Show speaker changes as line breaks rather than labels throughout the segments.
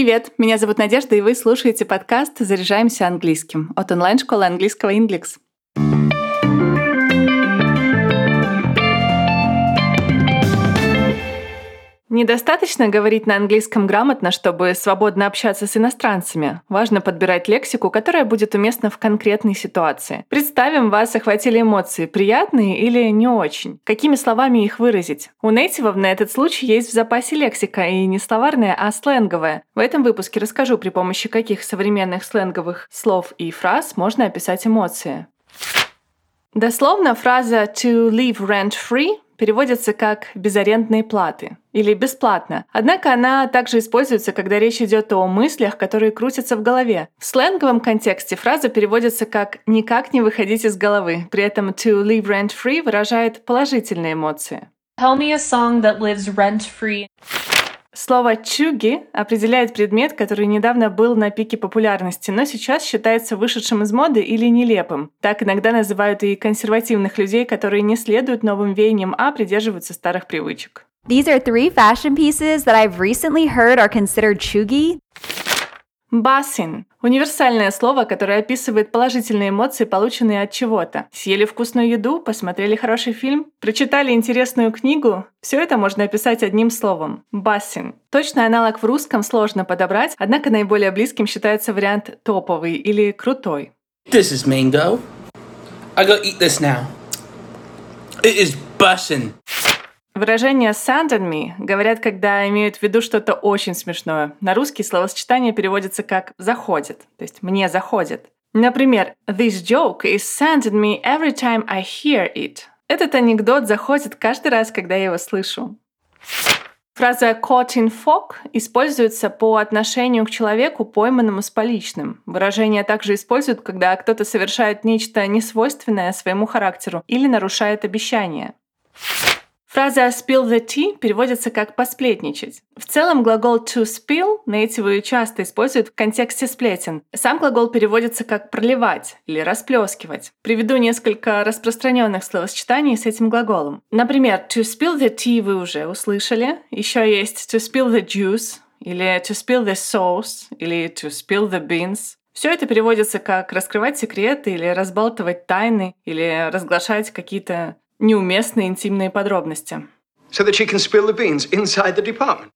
Привет, меня зовут Надежда, и вы слушаете подкаст «Заряжаемся английским» от онлайн-школы английского Inglix. Недостаточно говорить на английском грамотно, чтобы свободно общаться с иностранцами. Важно подбирать лексику, которая будет уместна в конкретной ситуации. Представим, вас охватили эмоции, приятные или не очень. Какими словами их выразить? У нейтивов на этот случай есть в запасе лексика, и не словарная, а сленговая. В этом выпуске расскажу, при помощи каких современных сленговых слов и фраз можно описать эмоции. Дословно фраза «to live rent-free» переводится как «безарендные платы» или «бесплатно». Однако она также используется, когда речь идет о мыслях, которые крутятся в голове. В сленговом контексте фраза переводится как «никак не выходить из головы». При этом «to live rent-free» выражает положительные эмоции.
Tell me a song that lives rent-free.
Слово «чуги» определяет предмет, который недавно был на пике популярности, но сейчас считается вышедшим из моды или нелепым. Так иногда называют и консервативных людей, которые не следуют новым веяниям, а придерживаются старых привычек.
These are three fashion pieces that I've recently heard are considered chuggy.
Басин – универсальное слово, которое описывает положительные эмоции, полученные от чего-то. Съели вкусную еду, посмотрели хороший фильм, прочитали интересную книгу. Все это можно описать одним словом – басин. Точный аналог в русском сложно подобрать, однако наиболее близким считается вариант топовый или крутой.
This is mango. I gotta eat this now. It is bussin'.
Выражение «sand on me» говорят, когда имеют в виду что-то очень смешное. На русский словосочетание переводится как «заходит», то есть «мне заходит». Например, «This joke is sending me every time I hear it». Этот анекдот заходит каждый раз, когда я его слышу. Фраза «caught in fog» используется по отношению к человеку, пойманному с поличным. Выражение также используют, когда кто-то совершает нечто несвойственное своему характеру или нарушает обещание. Фраза «spill the tea» переводится как «посплетничать». В целом глагол «to spill» нейтивы часто используют в контексте сплетен. Сам глагол переводится как «проливать» или «расплескивать». Приведу несколько распространенных словосочетаний с этим глаголом. Например, «to spill the tea» вы уже услышали. Еще есть «to spill the juice» или «to spill the sauce» или «to spill the beans». Все это переводится как раскрывать секреты или разбалтывать тайны или разглашать какие-то неуместные интимные подробности.
so that she can spill the beans inside the department.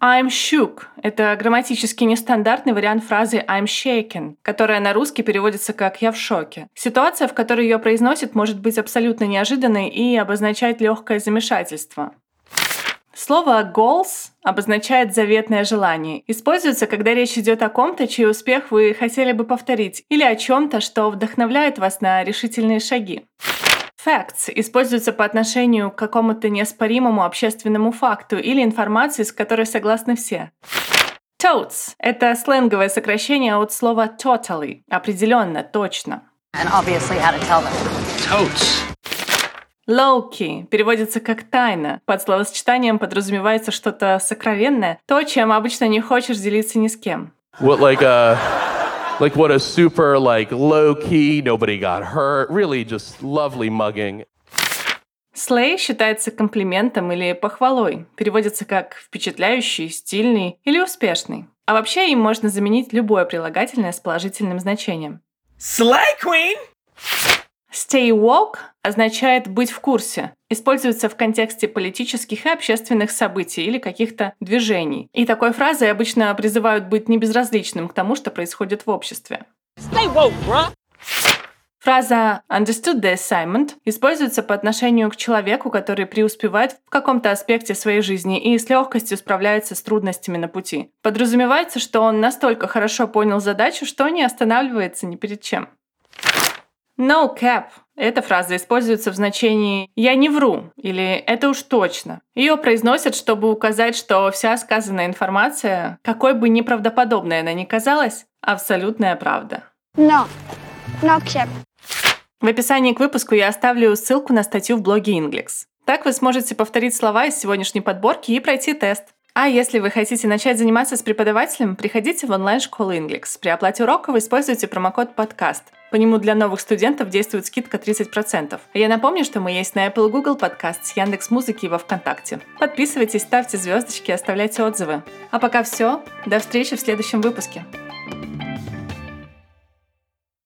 I'm shook – это грамматически нестандартный вариант фразы I'm shaken, которая на русский переводится как «я в шоке». Ситуация, в которой ее произносит, может быть абсолютно неожиданной и обозначать легкое замешательство. Слово goals обозначает заветное желание. Используется, когда речь идет о ком-то, чей успех вы хотели бы повторить, или о чем-то, что вдохновляет вас на решительные шаги. Facts используются по отношению к какому-то неоспоримому общественному факту или информации, с которой согласны все. Totes – это сленговое сокращение от слова totally – определенно, точно.
and obviously how to tell them.
Totes.
Low-key переводится как «тайна». Под словосочетанием подразумевается что-то сокровенное, то, чем обычно не хочешь делиться ни с кем.
What like a like what a super like low key, nobody got hurt, really just lovely mugging.
Слей считается комплиментом или похвалой. Переводится как «впечатляющий», «стильный» или «успешный». А вообще им можно заменить любое прилагательное с положительным значением.
Slay Queen!
Stay woke означает «быть в курсе». Используется в контексте политических и общественных событий или каких-то движений. И такой фразой обычно призывают быть небезразличным к тому, что происходит в обществе. Фраза «understood the assignment» используется по отношению к человеку, который преуспевает в каком-то аспекте своей жизни и с легкостью справляется с трудностями на пути. Подразумевается, что он настолько хорошо понял задачу, что не останавливается ни перед чем. No cap. Эта фраза используется в значении «я не вру» или «это уж точно». Ее произносят, чтобы указать, что вся сказанная информация, какой бы неправдоподобной она ни казалась, абсолютная правда.
No, no cap.
В описании к выпуску я оставлю ссылку на статью в блоге Inglix. Так вы сможете повторить слова из сегодняшней подборки и пройти тест. А если вы хотите начать заниматься с преподавателем, приходите в онлайн-школу Inglix. При оплате урока вы используете промокод «Подкаст». По нему для новых студентов действует скидка 30%. А я напомню, что мы есть на Apple Google Подкаст, с Яндекс Музыки и во Вконтакте. Подписывайтесь, ставьте звездочки, оставляйте отзывы. А пока все. До встречи в следующем выпуске.